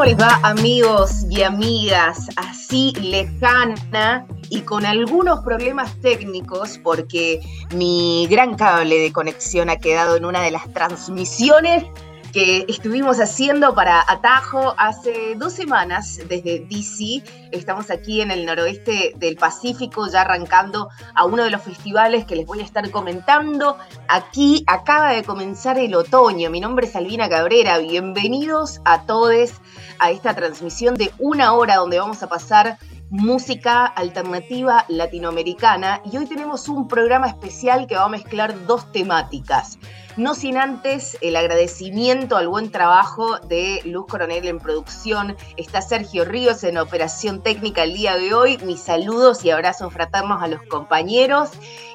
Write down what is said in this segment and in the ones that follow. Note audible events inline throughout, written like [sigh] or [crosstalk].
¿Cómo les va amigos y amigas? Así lejana y con algunos problemas técnicos porque mi gran cable de conexión ha quedado en una de las transmisiones que estuvimos haciendo para Atajo hace dos semanas desde DC. Estamos aquí en el noroeste del Pacífico, ya arrancando a uno de los festivales que les voy a estar comentando. Aquí acaba de comenzar el otoño. Mi nombre es Albina Cabrera. Bienvenidos a todos a esta transmisión de una hora donde vamos a pasar música alternativa latinoamericana y hoy tenemos un programa especial que va a mezclar dos temáticas. No sin antes el agradecimiento al buen trabajo de Luz Coronel en producción. Está Sergio Ríos en operación técnica el día de hoy. Mis saludos y abrazos fraternos a los compañeros.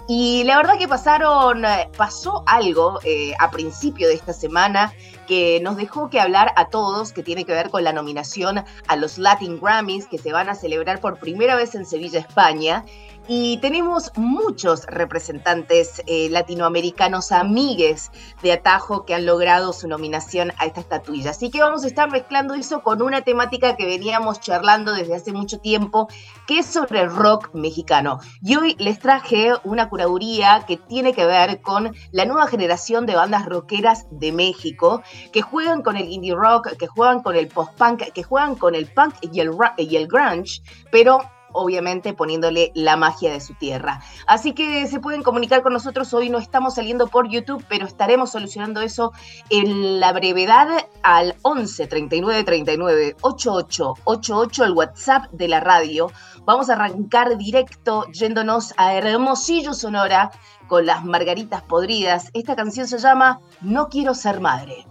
Y la verdad que pasaron, eh, pasó algo eh, a principio de esta semana que nos dejó que hablar a todos, que tiene que ver con la nominación a los Latin Grammys, que se van a celebrar por primera vez en Sevilla, España. Y tenemos muchos representantes eh, latinoamericanos, amigues de Atajo, que han logrado su nominación a esta estatuilla. Así que vamos a estar mezclando eso con una temática que veníamos charlando desde hace mucho tiempo, que es sobre el rock mexicano. Y hoy les traje una curaduría que tiene que ver con la nueva generación de bandas rockeras de México, que juegan con el indie rock, que juegan con el post-punk, que juegan con el punk y el, grunge, pero obviamente poniéndole la magia de su tierra. Así que se pueden comunicar con nosotros, hoy no estamos saliendo por YouTube, pero estaremos solucionando eso en la brevedad al 11 39 39 88 88, el WhatsApp de la radio. Vamos a arrancar directo yéndonos a Hermosillo, Sonora, con las margaritas podridas. Esta canción se llama No quiero ser madre.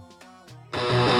Thank you.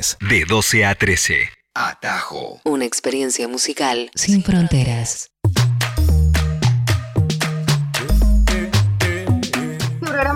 Viernes de 12 a 13. Atajo. Una experiencia musical sin fronteras.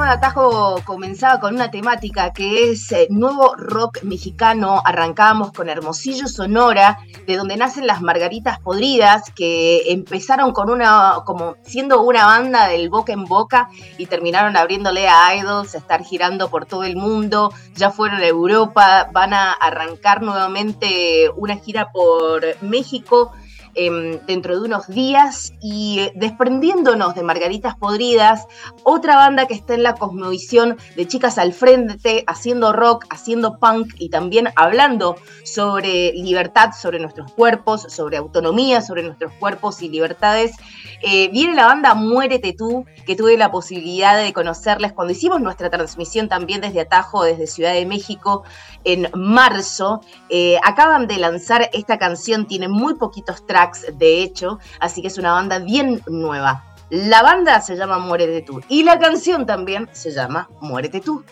Atajo comenzaba con una temática que es eh, nuevo rock mexicano. Arrancábamos con Hermosillo Sonora, de donde nacen las Margaritas Podridas, que empezaron con una, como siendo una banda del boca en boca y terminaron abriéndole a idols, a estar girando por todo el mundo. Ya fueron a Europa, van a arrancar nuevamente una gira por México em, dentro de unos días y eh, desprendiéndonos de Margaritas Podridas, otra banda que está en la cosmovisión de chicas al frente, haciendo rock, haciendo punk y también hablando sobre libertad, sobre nuestros cuerpos, sobre autonomía, sobre nuestros cuerpos y libertades. Eh, viene la banda Muérete tú, que tuve la posibilidad de conocerles cuando hicimos nuestra transmisión también desde Atajo, desde Ciudad de México, en marzo. Eh, acaban de lanzar esta canción, tiene muy poquitos tracks de hecho, así que es una banda bien nueva. La banda se llama Muérete tú y la canción también se llama Muérete tú.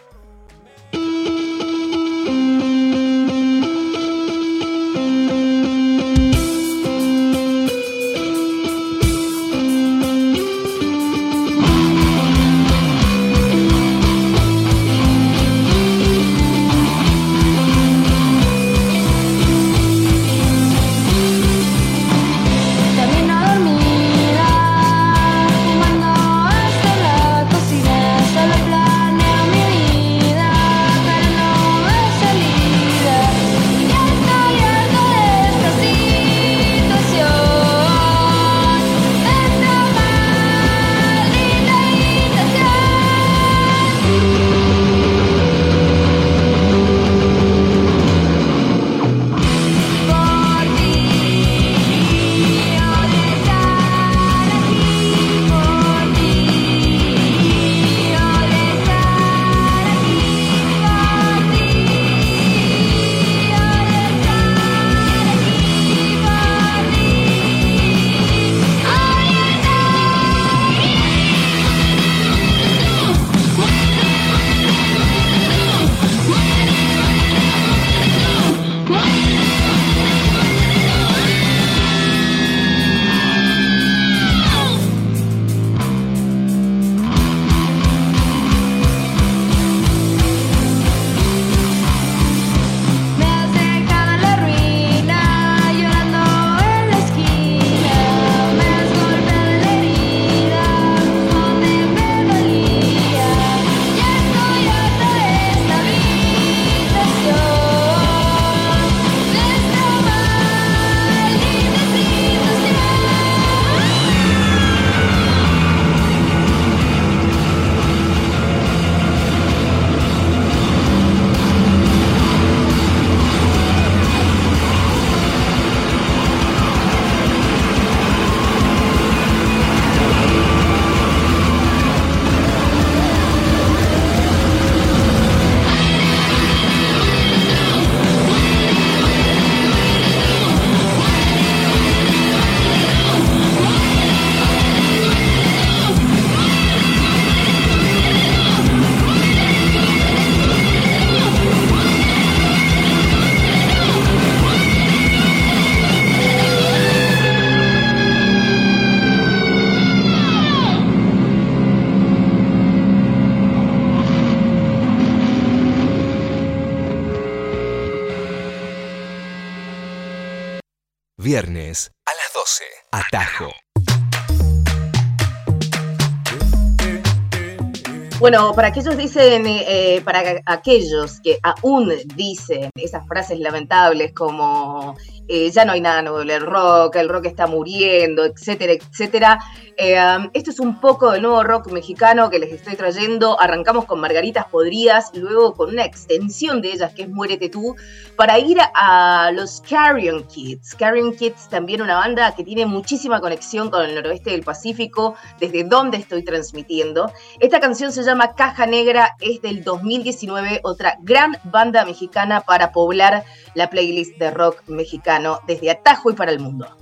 Bueno, para aquellos dicen, eh, para aquellos que aún dicen esas frases lamentables como eh, ya no hay nada nuevo el rock, el rock está muriendo, etcétera, etcétera. Eh, esto es un poco del nuevo rock mexicano que les estoy trayendo. Arrancamos con Margaritas Podridas, luego con una extensión de ellas que es Muérete tú, para ir a los Carrion Kids. Carrion Kids también una banda que tiene muchísima conexión con el noroeste del Pacífico, desde donde estoy transmitiendo. Esta canción se llama Caja Negra, es del 2019, otra gran banda mexicana para poblar la playlist de rock mexicano desde Atajo y para el mundo.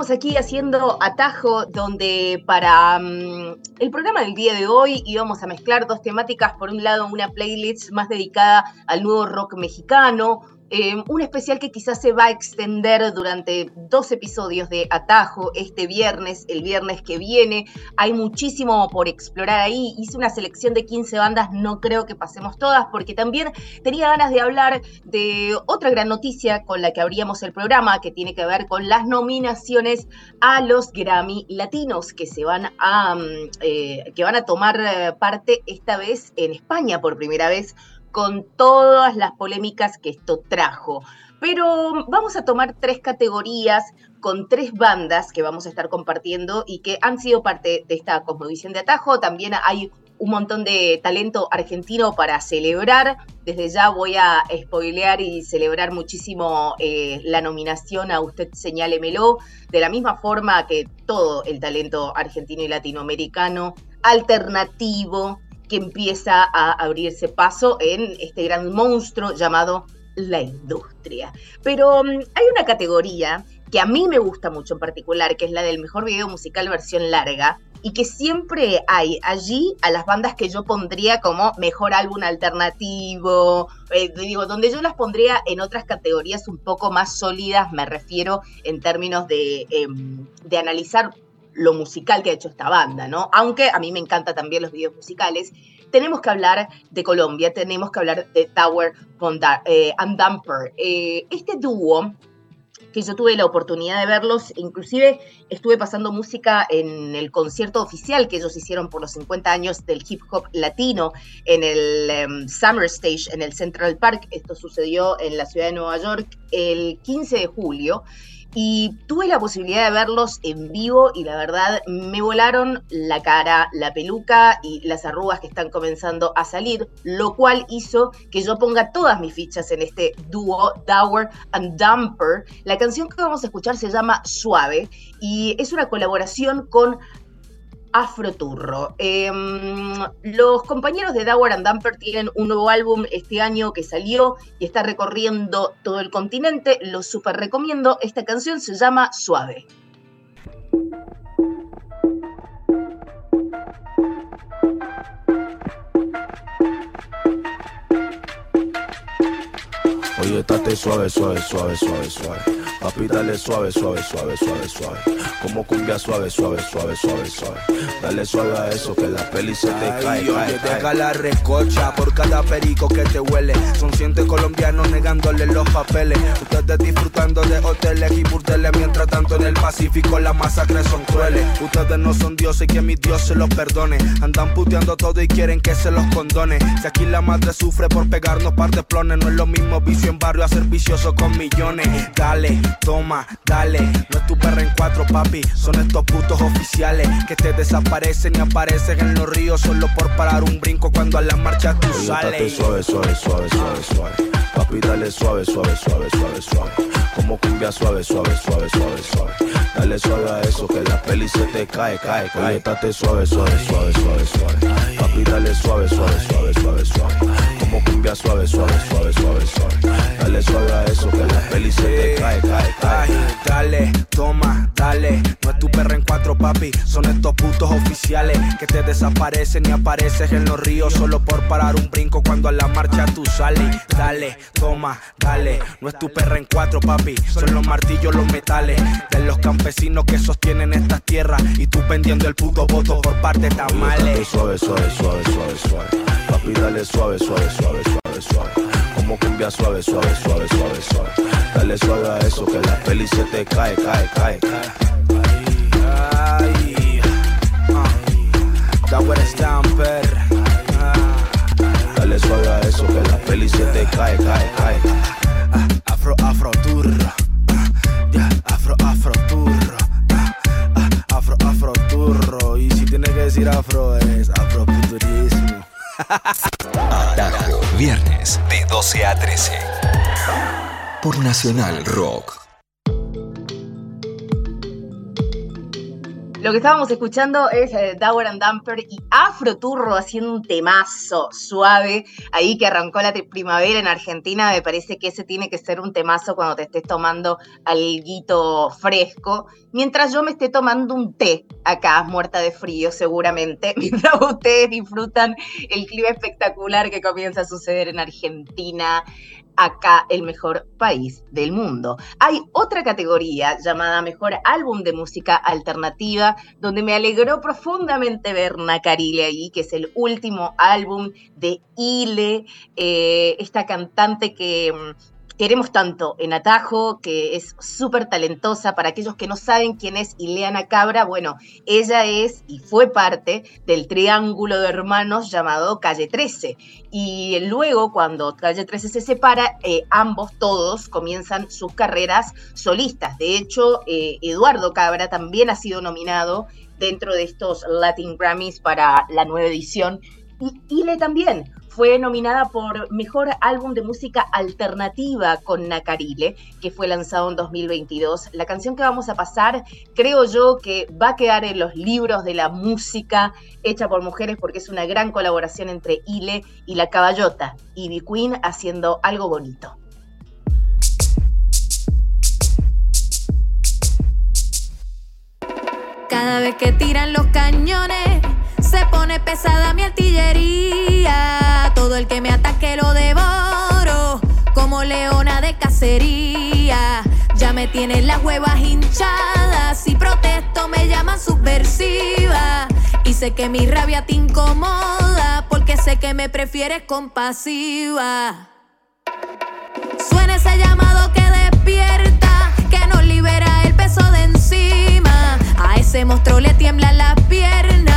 Continuamos aquí haciendo atajo donde para mm, el programa del día de hoy íbamos a mezclar dos temáticas. Por un lado, una playlist más dedicada al nuevo rock mexicano, eh, un especial que quizás se va a extender durante dos episodios de Atajo este viernes, el viernes que viene. Hay muchísimo por explorar ahí. Hice una selección de 15 bandas, no creo que pasemos todas, porque también tenía ganas de hablar de otra gran noticia con la que abríamos el programa, que tiene que ver con las nominaciones a los Grammy Latinos, que se van a, mm, eh, que van a tomar eh, parte esta vez en España por primera vez con todas las polémicas que esto trajo. Pero vamos a tomar tres categorías con tres bandas que vamos a estar compartiendo y que han sido parte de esta cosmovisión de atajo. También hay un montón de talento argentino para celebrar. Desde ya voy a spoilear y celebrar muchísimo eh, la nominación a Usted Señálemelo, de la misma forma que todo el talento argentino y latinoamericano, alternativo, que empieza a abrirse paso en este gran monstruo llamado la industria. Pero mm, hay una categoría que a mí me gusta mucho en particular, que es la del mejor video musical versión larga, y que siempre hay allí a las bandas que yo pondría como mejor álbum alternativo, eh, digo, donde yo las pondría en otras categorías un poco más sólidas, me refiero en términos de, em, de analizar lo musical que ha hecho esta banda, ¿no? Aunque a mí me encantan también los videos musicales. Tenemos que hablar de Colombia, tenemos que hablar de Tower eh, and Dumper. Eh, este dúo, que yo tuve la oportunidad de verlos, inclusive estuve pasando música en el concierto oficial que ellos hicieron por los 50 años del hip hop latino en el em, Summer Stage en el Central Park. Esto sucedió en la ciudad de Nueva York el 15 de julio y tuve la posibilidad de verlos en vivo y la verdad me volaron la cara, la peluca y las arrugas que están comenzando a salir, lo cual hizo que yo ponga todas mis fichas en este dúo Dower and Dumper. La canción que vamos a escuchar se llama Suave y es una colaboración con Afroturro. Em, los compañeros de Dower and Dumper tienen un nuevo álbum este año que salió y está recorriendo todo el continente. Lo super recomiendo. Esta canción se llama Suave. Oye, estate suave, suave, suave, suave, suave. Papi, dale suave, suave, suave, suave, suave. Como cumbia suave, suave, suave, suave, suave. Dale suave a eso que la peli se te cae, oye, cae, deja la recocha por cada perico que te huele. Son cientos colombianos negándole los papeles. Ustedes disfrutando de hoteles y burdeles. Mientras tanto en el Pacífico las masacres son crueles. Ustedes no son dioses y que mi Dios se los perdone. Andan puteando todo y quieren que se los condone. Si aquí la madre sufre por pegarnos par de plones, no es lo mismo vicio en barrio a ser vicioso con millones. Dale, toma, dale. No es tu perra en cuatro, papi. Son estos putos oficiales que te desaparecen y aparecen en los ríos solo por parar un brinco cuando a la marcha tú Oye, sales. suave, suave, suave, suave, suave. Papi, dale suave, suave, suave, suave, suave. Como cumbia suave, suave, suave, suave, suave. Dale suave a eso que la peli se te cae, cae, cae. Oye, suave, suave, suave, suave, suave. Papi, dale suave, suave, suave, suave, suave. Como cumbia suave, suave, suave, suave, suave. Dale suave a eso que la peli se te cae, cae, cae. Ay, dale, toma, dale. No es tu perra en cuatro, papi. Son estos putos oficiales que te desaparecen y apareces en los ríos solo por parar un brinco cuando a la marcha tú sales. Dale, toma, dale. No es tu perra en cuatro, papi. Son los martillos, los metales de los campesinos que sostienen estas tierras. Y tú vendiendo el puto voto por parte de tamales. suave, suave, suave, suave, suave. Papi, dale suave, suave, suave, suave, suave. Como cumbia suave, suave, suave, suave, suave. Dale suave a eso que la peli se te cae, cae, cae. Ay. Ah. Dale suave a eso que la peli se te cae, cae, cae. Afro, afro. Ya, afro, afro turro. Ah, ah, Afro, afro. Y si tiene que decir afro. Atajo, viernes de 12 a 13. Por Nacional Rock. Lo que estábamos escuchando es eh, Dower and Dumper y Afro Turro haciendo un temazo suave. Ahí que arrancó la primavera en Argentina, me parece que ese tiene que ser un temazo cuando te estés tomando alguito fresco. Mientras yo me esté tomando un té acá, muerta de frío seguramente, [laughs] mientras ustedes disfrutan el clima espectacular que comienza a suceder en Argentina acá el mejor país del mundo. Hay otra categoría llamada Mejor Álbum de Música Alternativa, donde me alegró profundamente ver Nacarile ahí, que es el último álbum de Ile, eh, esta cantante que mm, queremos tanto en Atajo, que es súper talentosa. Para aquellos que no saben quién es Ileana Cabra, bueno, ella es y fue parte del triángulo de hermanos llamado Calle 13. Y luego, cuando Calle 13 se separa, eh, ambos, todos, comienzan sus carreras solistas. De hecho, eh, Eduardo Cabra también ha sido nominado dentro de estos Latin Grammys para la nueva edición. Y Ile también, fue nominada por Mejor Álbum de Música Alternativa con Nacarile, que fue lanzado en 2022. La canción que vamos a pasar, creo yo que va a quedar en los libros de la música hecha por mujeres porque es una gran colaboración entre Ile y La Caballota, y Queen haciendo algo bonito. Cada vez que tiran los cañones se pone pesada mi artillería. Todo el que me ataque lo devoro. Como leona de cacería. Ya me tienen las huevas hinchadas. Si protesto me llaman subversiva. Y sé que mi rabia te incomoda. Porque sé que me prefieres compasiva. Suena ese llamado que despierta. Que nos libera el peso de encima. A ese monstruo le tiembla la pierna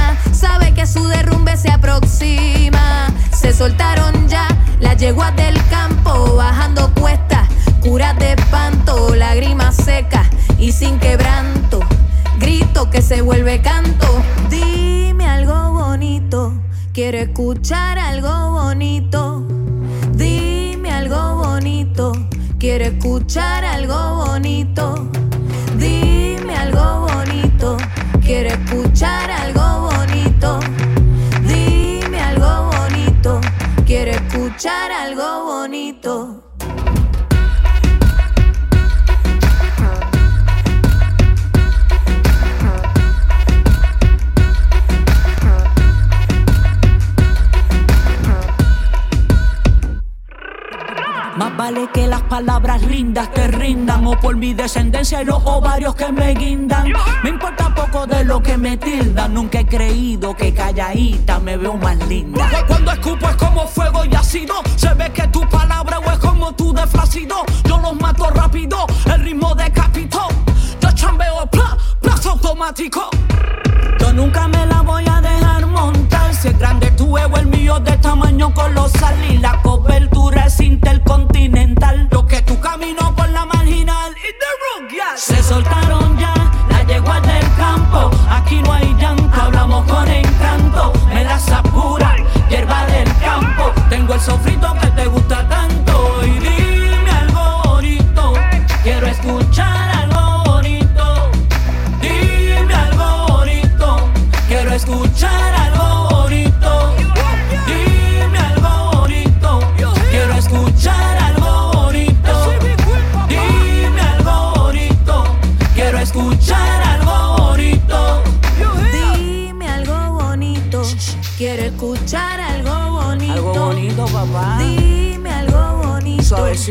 sabe que su derrumbe se aproxima. Se soltaron ya las yeguas del campo, bajando cuestas, curas de espanto, lágrimas secas y sin quebranto. Grito que se vuelve canto. Dime algo bonito, quiero escuchar algo bonito. Dime algo bonito, quiero escuchar algo bonito. Palabras lindas te rindan o por mi descendencia y los ovarios que me guindan. Me importa poco de lo que me tildan. Nunca he creído que calladita me veo más linda. Cuando escupo es como fuego y ácido. Se ve que tu palabra o es como tu deflacido. Yo los mato rápido, el ritmo decapitó. Yo chambeo, pla, plazo automático. Yo nunca me la voy a dejar montar. Es grande tu ego, el mío de tamaño colosal. Y la cobertura es intercontinental. Lo que tu camino por la marginal. Y the Se soltaron ya las yeguas del campo. Aquí no hay llanto, hablamos con encanto. Me las apura, hierba del campo. Tengo el sofrito que te gusta tanto.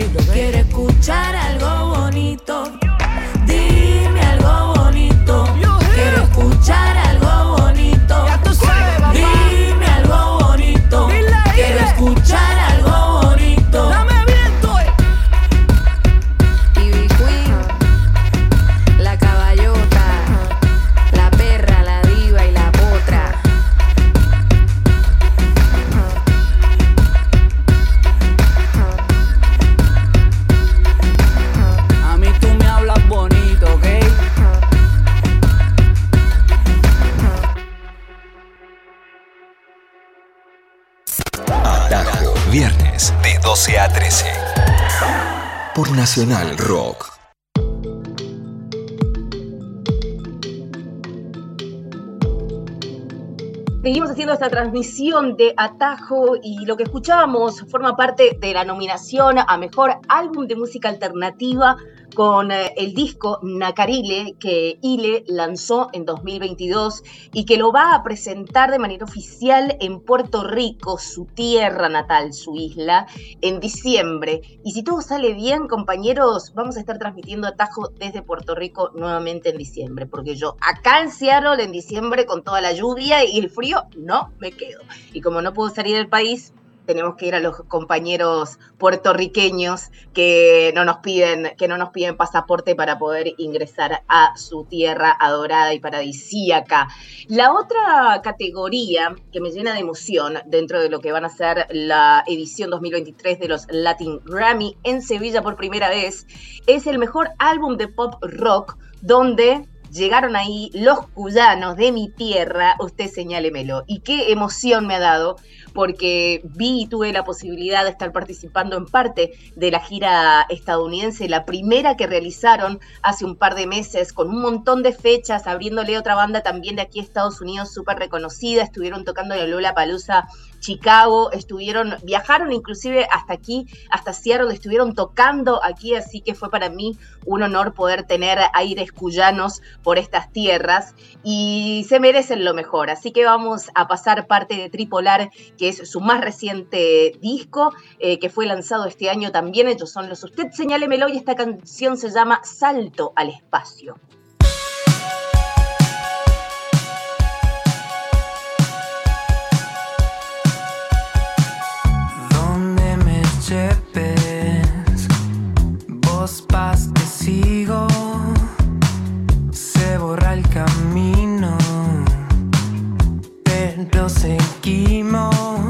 Bonito. Suavecito, Nacional Rock. Seguimos haciendo esta transmisión de Atajo y lo que escuchábamos forma parte de la nominación a Mejor Álbum de Música Alternativa con eh, el disco Nacarile que Ile lanzó en 2022 y que lo va a presentar de manera oficial en Puerto Rico, su tierra natal, su isla, en diciembre. Y si todo sale bien, compañeros, vamos a estar transmitiendo Atajo desde Puerto Rico nuevamente en diciembre, porque yo acá en Seattle en diciembre con toda la lluvia y el frío no me quedo. Y como no puedo salir del país, tenemos que ir a los compañeros puertorriqueños que no nos piden, que no nos piden pasaporte para poder ingresar a su tierra adorada y paradisíaca. La otra categoría que me llena de emoción dentro de lo que van a ser la edición 2023 de los Latin Grammy en Sevilla por primera vez es el mejor álbum de pop rock donde llegaron ahí los cuyanos de mi tierra, usted señálemelo. Y qué emoción me ha dado porque vi y tuve la posibilidad de estar participando en parte de la gira estadounidense, la primera que realizaron hace un par de meses, con un montón de fechas, abriéndole otra banda también de aquí a Estados Unidos súper reconocida, estuvieron tocando en Lola Palusa Chicago, estuvieron, viajaron inclusive hasta aquí, hasta Seattle, estuvieron tocando aquí, así que fue para mí un honor poder tener aires cuyanos por estas tierras y se merecen lo mejor, así que vamos a pasar parte de Tripolar que es su más reciente disco, eh, que fue lanzado este año también. Ellos son los Usted Señálemelo y esta canción se llama Salto al Espacio. Vos vas, te sigo, se borra el camino, pero seguimos.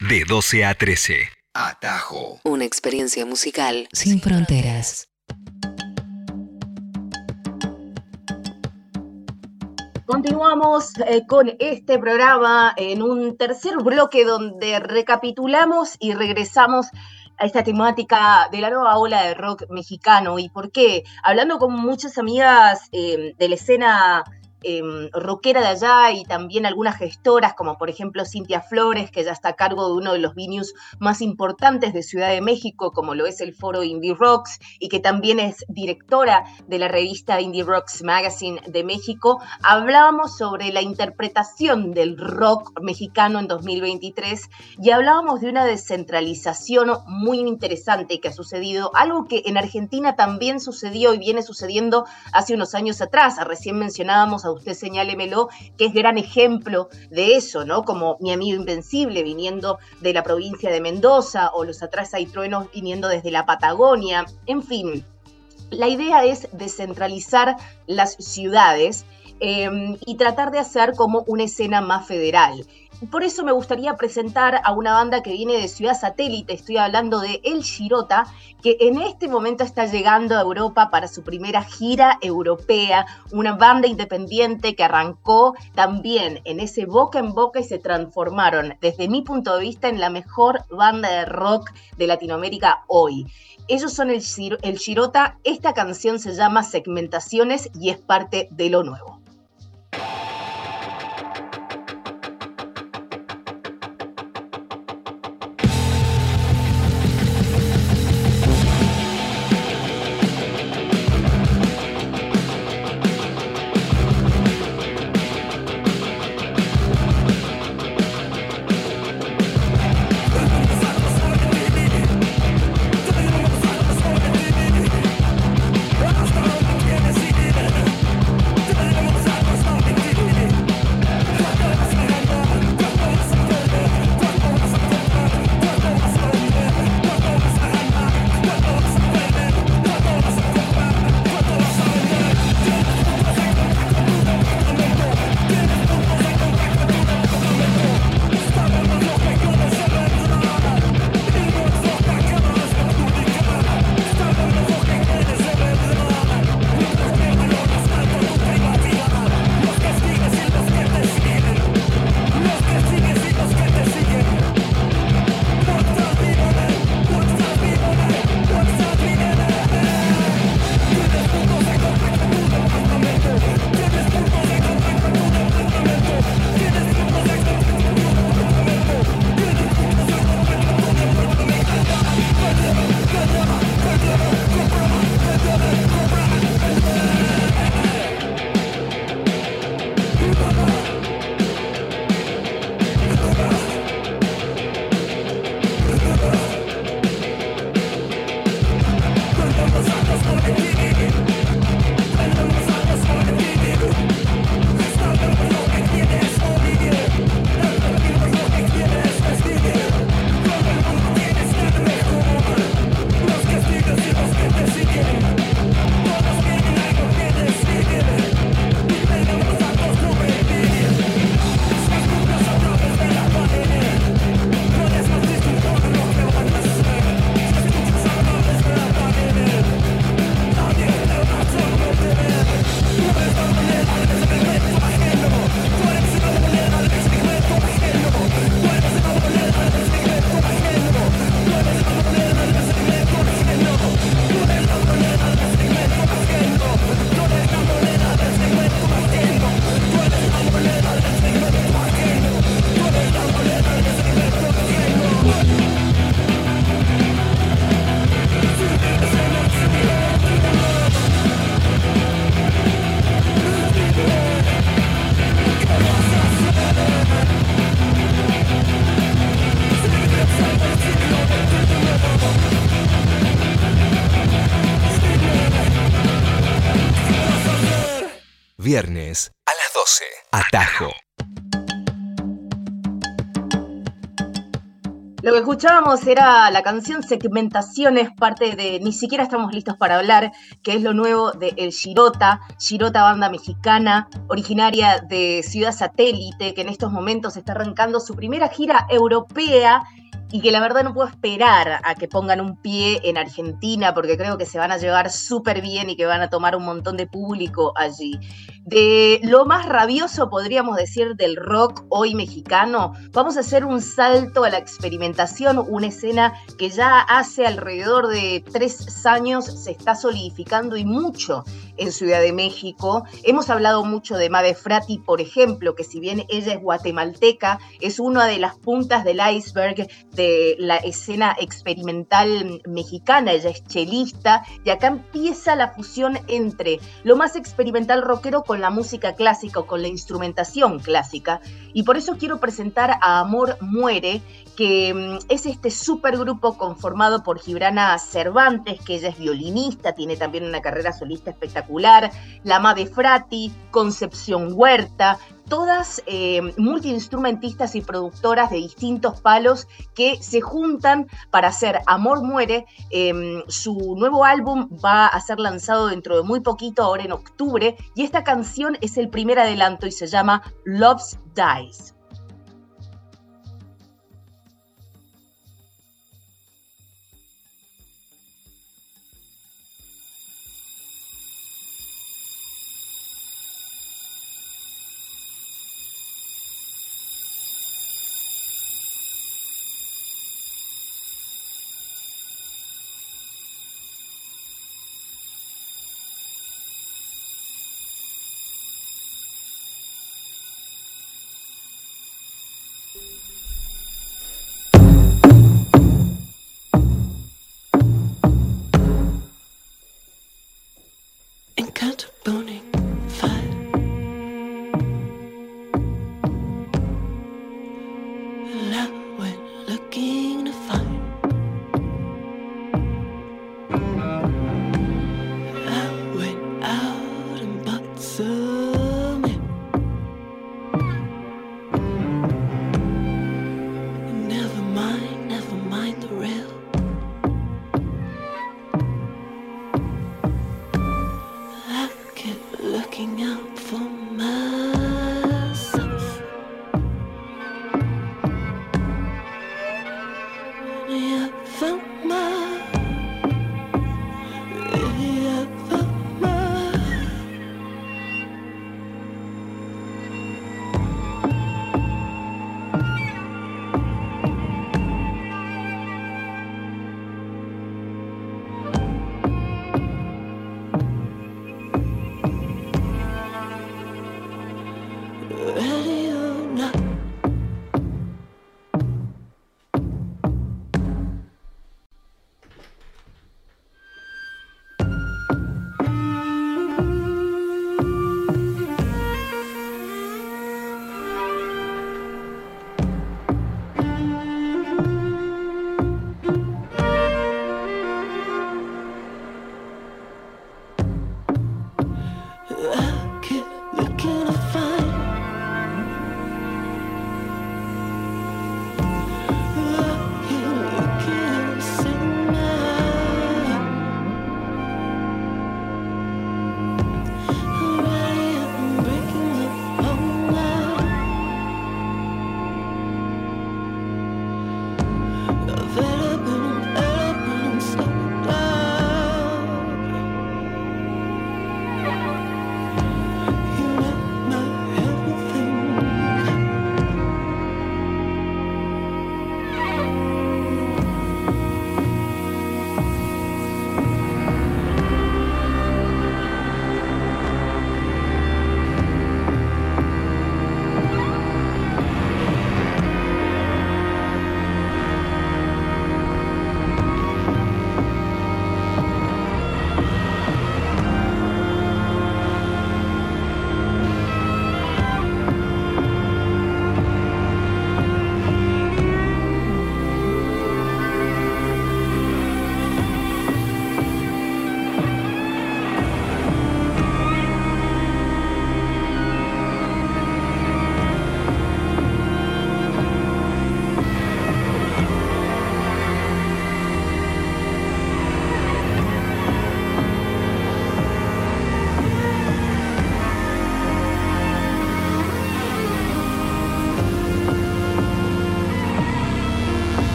De 12 a 13. Atajo. Una experiencia musical sin fronteras. Continuamos eh, con este programa en un tercer bloque donde recapitulamos y regresamos a esta temática de la nueva ola de rock mexicano. ¿Y por qué? Hablando con muchas amigas eh, de la escena eh, rockera de allá y también algunas gestoras, como por ejemplo Cintia Flores, que ya está a cargo de uno de los venues más importantes de Ciudad de México, como lo es el foro Indie Rocks, y que también es directora de la revista Indie Rocks Magazine de México, hablábamos sobre la interpretación del rock mexicano en 2023 y hablábamos de una descentralización muy interesante que ha sucedido, algo que en Argentina también sucedió y viene sucediendo hace unos años atrás. Recién mencionábamos a usted señálemelo, que es gran ejemplo de eso, ¿no? Como mi amigo Invencible viniendo de la provincia de Mendoza o los atrás hay truenos viniendo desde la Patagonia, en fin. La idea es descentralizar las ciudades eh, y tratar de hacer como una escena más federal. Por eso me gustaría presentar a una banda que viene de Ciudad Satélite, estoy hablando de El Girota, que en este momento está llegando a Europa para su primera gira europea, una banda independiente que arrancó también en ese boca en boca y se transformaron, desde mi punto de vista, en la mejor banda de rock de Latinoamérica hoy. Ellos son el, Girota, esta canción se llama Segmentaciones y es parte de lo nuevo. 12. Atajo. Lo que escuchábamos era la canción Segmentaciones, parte de Ni siquiera estamos listos para hablar, que es lo nuevo de El Girota, Girota banda mexicana, originaria de Ciudad Satélite, que en estos momentos está arrancando su primera gira europea y que la verdad no puedo esperar a que pongan un pie en Argentina porque creo que se van a llevar súper bien y que van a tomar un montón de público allí. De lo más rabioso, podríamos decir, del rock hoy mexicano, vamos a hacer un salto a la experimentación, una escena que ya hace alrededor de tres años se está solidificando y mucho en Ciudad de México. Hemos hablado mucho de Made Frati, por ejemplo, que si bien ella es guatemalteca, es una de las puntas del iceberg de la escena experimental mexicana. Ella es chelista y acá empieza la fusión entre lo más experimental rockero con la música clásica o con la instrumentación clásica. Y por eso quiero presentar a Amor Muere, que mm, es este supergrupo conformado por Gibrana Cervantes, que ella es violinista, tiene también una carrera solista espectacular, la Made Frati, Concepción Huerta, todas eh, multiinstrumentistas y productoras de distintos palos que se juntan para hacer Amor Muere. Em, su nuevo álbum va a ser lanzado dentro de muy poquito, ahora en octubre, y esta canción es el primer adelanto y se llama Loves Dies. for my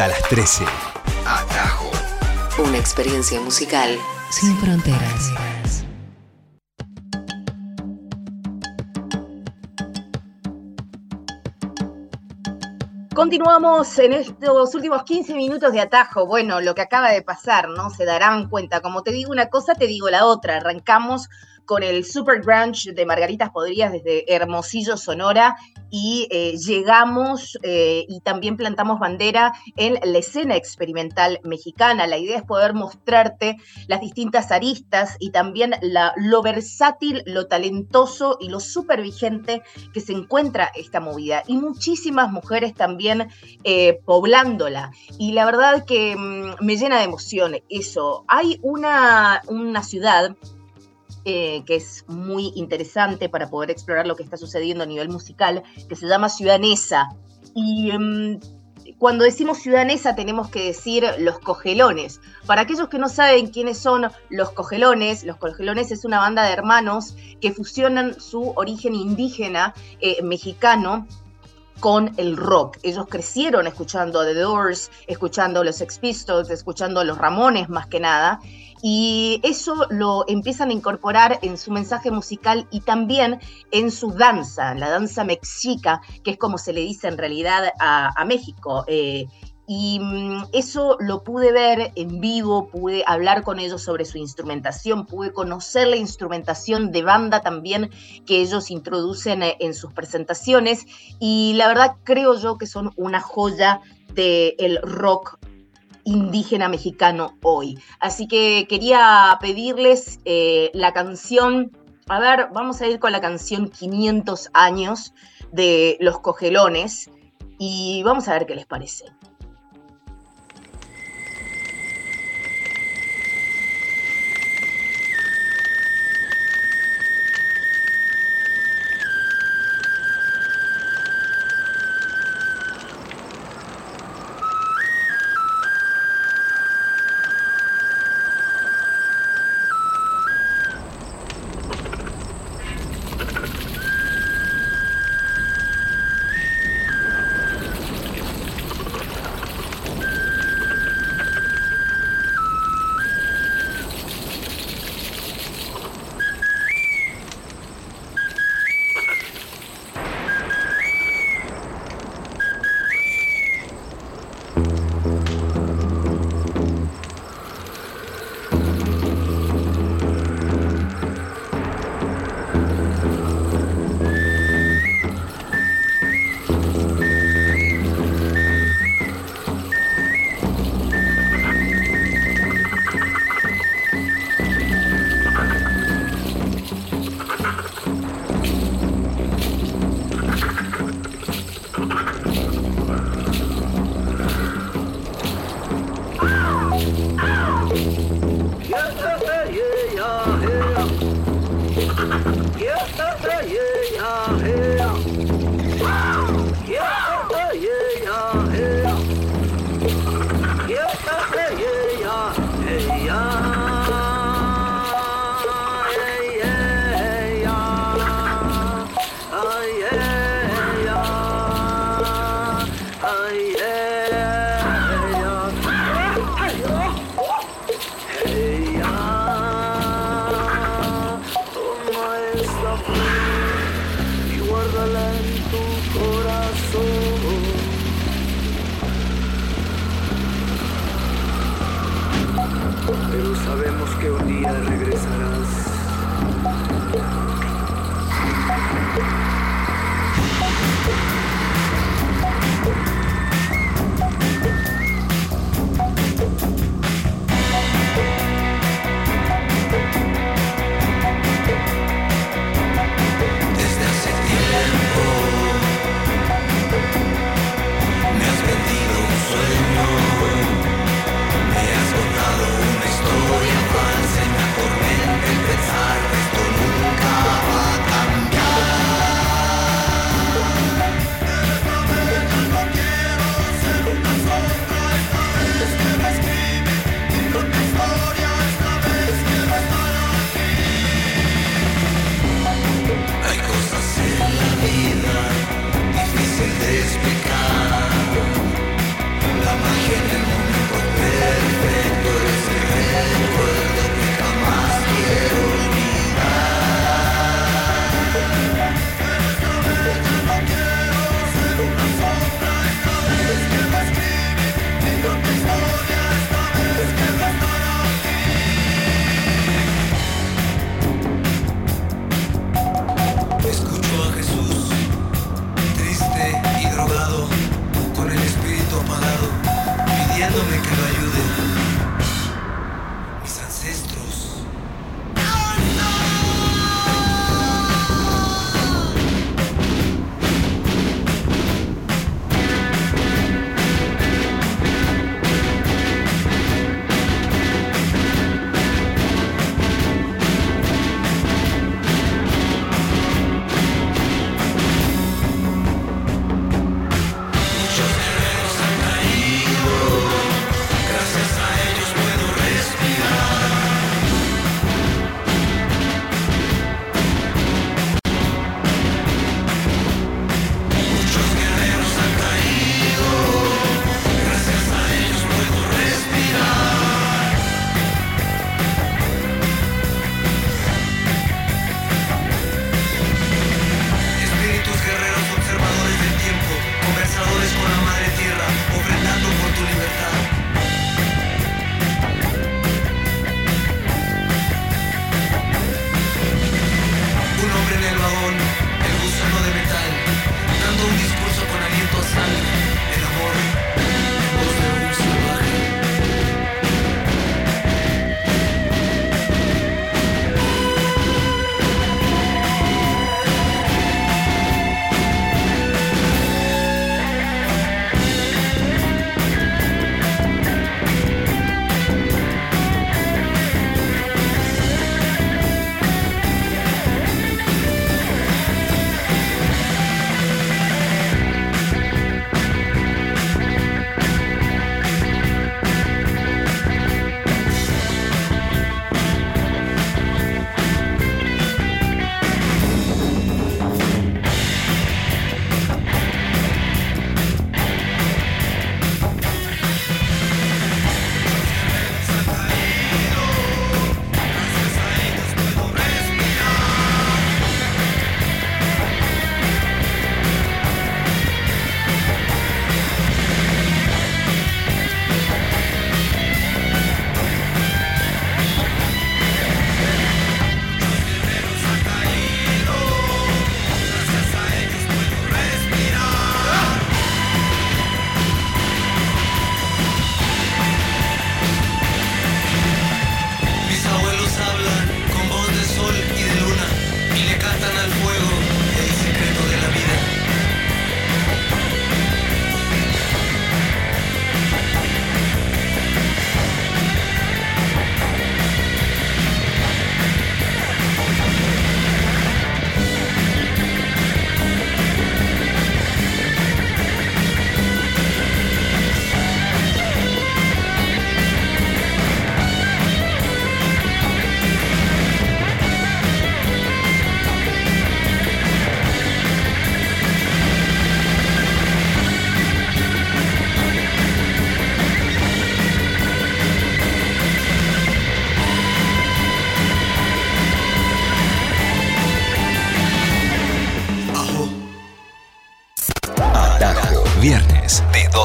hasta las 13. Atajo. Una experiencia musical sin fronteras. Continuamos en estos últimos 15 minutos de atajo. Bueno, lo que acaba de pasar, ¿no? Se darán cuenta. Como te digo una cosa, te digo la otra. Arrancamos con el Super Grunge de Margaritas Podrías desde Hermosillo, Sonora, y eh, llegamos eh, y también plantamos bandera en la escena experimental mexicana. La idea es poder mostrarte las distintas aristas y también lo versátil, lo talentoso y lo súper vigente que se encuentra esta movida. Y muchísimas mujeres también eh, poblándola. Y la verdad que mm, me llena de emoción eso. Hay una, una ciudad eh, que es muy interesante para poder explorar lo que está sucediendo a nivel musical, que se llama Ciudanesa. Y em, cuando decimos ciudanesa tenemos que decir los cogelones. Para aquellos que no saben quiénes son los cogelones, los cogelones es una banda de hermanos que fusionan su origen indígena eh, mexicano con el rock. Ellos crecieron escuchando The Doors, escuchando los Sex Pistols, escuchando los Ramones más que nada, y eso lo empiezan a incorporar en su mensaje musical y también en su danza, la danza mexica, que es como se le dice en realidad a, México. Eh, y mm, eso lo pude ver en vivo, pude hablar con ellos sobre su instrumentación, pude conocer la instrumentación de banda también que ellos introducen eh, en sus presentaciones y la verdad creo yo que son una joya del rock indígena mexicano hoy. Así que quería pedirles eh, la canción, a ver, vamos a ir con la canción 500 años de Los Cogelones y vamos a ver qué les parece.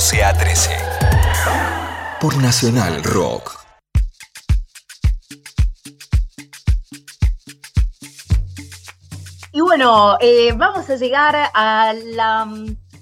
12 a 13. Por Nacional Rock. Y bueno, eh, vamos a llegar a la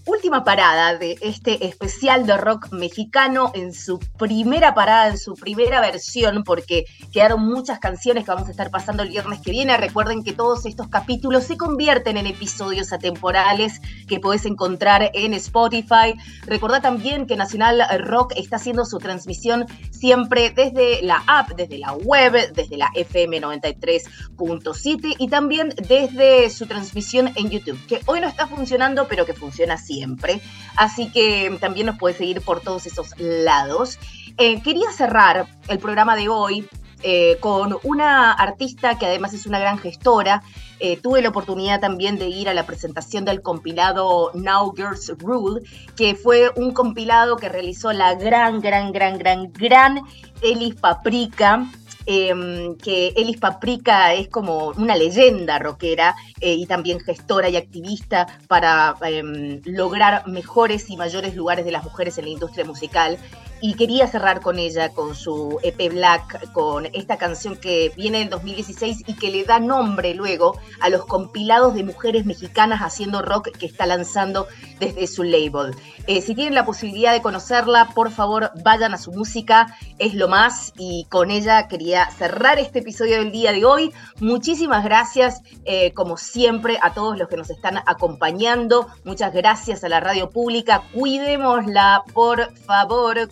última parada de este especial de rock mexicano en su primera parada, en su primera versión, porque quedaron muchas canciones que vamos a estar pasando el viernes que viene. Recuerden que todos estos capítulos se convierten en episodios atemporales que podés encontrar en Spotify. Recordá también que Nacional Rock está haciendo su transmisión siempre desde la app, desde la web, desde la FM 93.7 y también desde su transmisión en YouTube, que hoy no está funcionando, pero que funciona así siempre. Así que también nos puede seguir por todos esos lados. Eh, quería cerrar el programa de hoy eh, con una artista que además es una gran gestora. Eh, tuve la oportunidad también de ir a la presentación del compilado Now Girls Rule, que fue un compilado que realizó la gran, gran, gran, gran, gran Elis Paprika. Em, que Elis Paprika es como una leyenda rockera eh, y también gestora y activista para em, lograr mejores y mayores lugares de las mujeres en la industria musical. Y quería cerrar con ella, con su EP Black, con esta canción que viene del 2016 y que le da nombre luego a los compilados de mujeres mexicanas haciendo rock que está lanzando desde su label. Eh, si tienen la posibilidad de conocerla, por favor vayan a su música, es lo más y con ella quería cerrar este episodio del día de hoy. Muchísimas gracias, eh, como siempre, a todos los que nos están acompañando. Muchas gracias a la radio pública. Cuidémosla, por favor.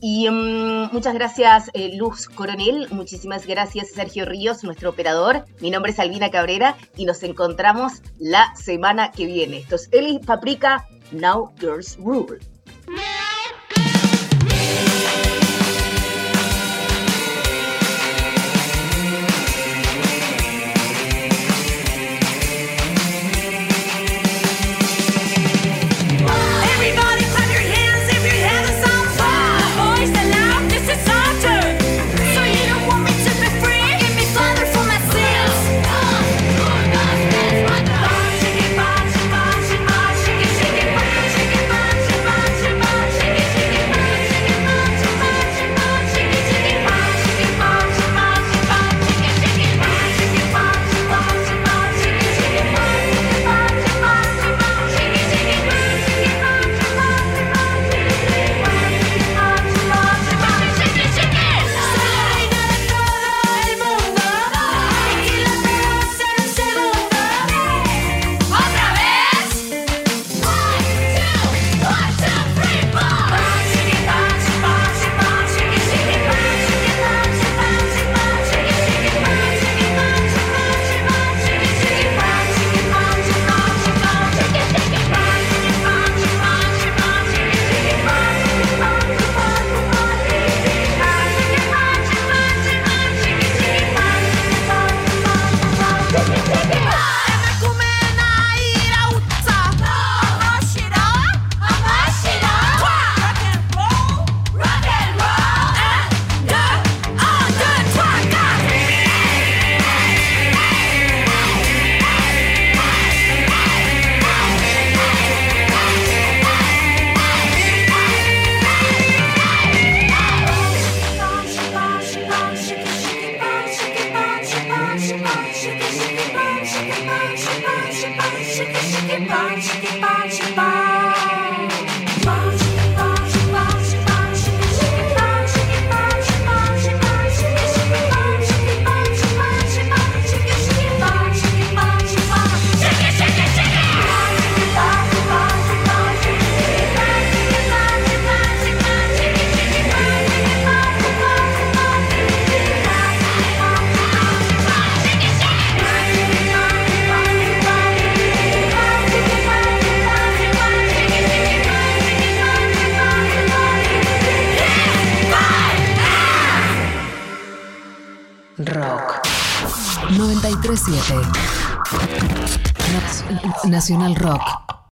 Y mm, muchas gracias, eh, Luz Coronel. Muchísimas gracias, Sergio Ríos, nuestro operador. Mi nombre es Albina Cabrera y nos encontramos la semana que viene. Esto es Eli Paprika, Now Girls Rule.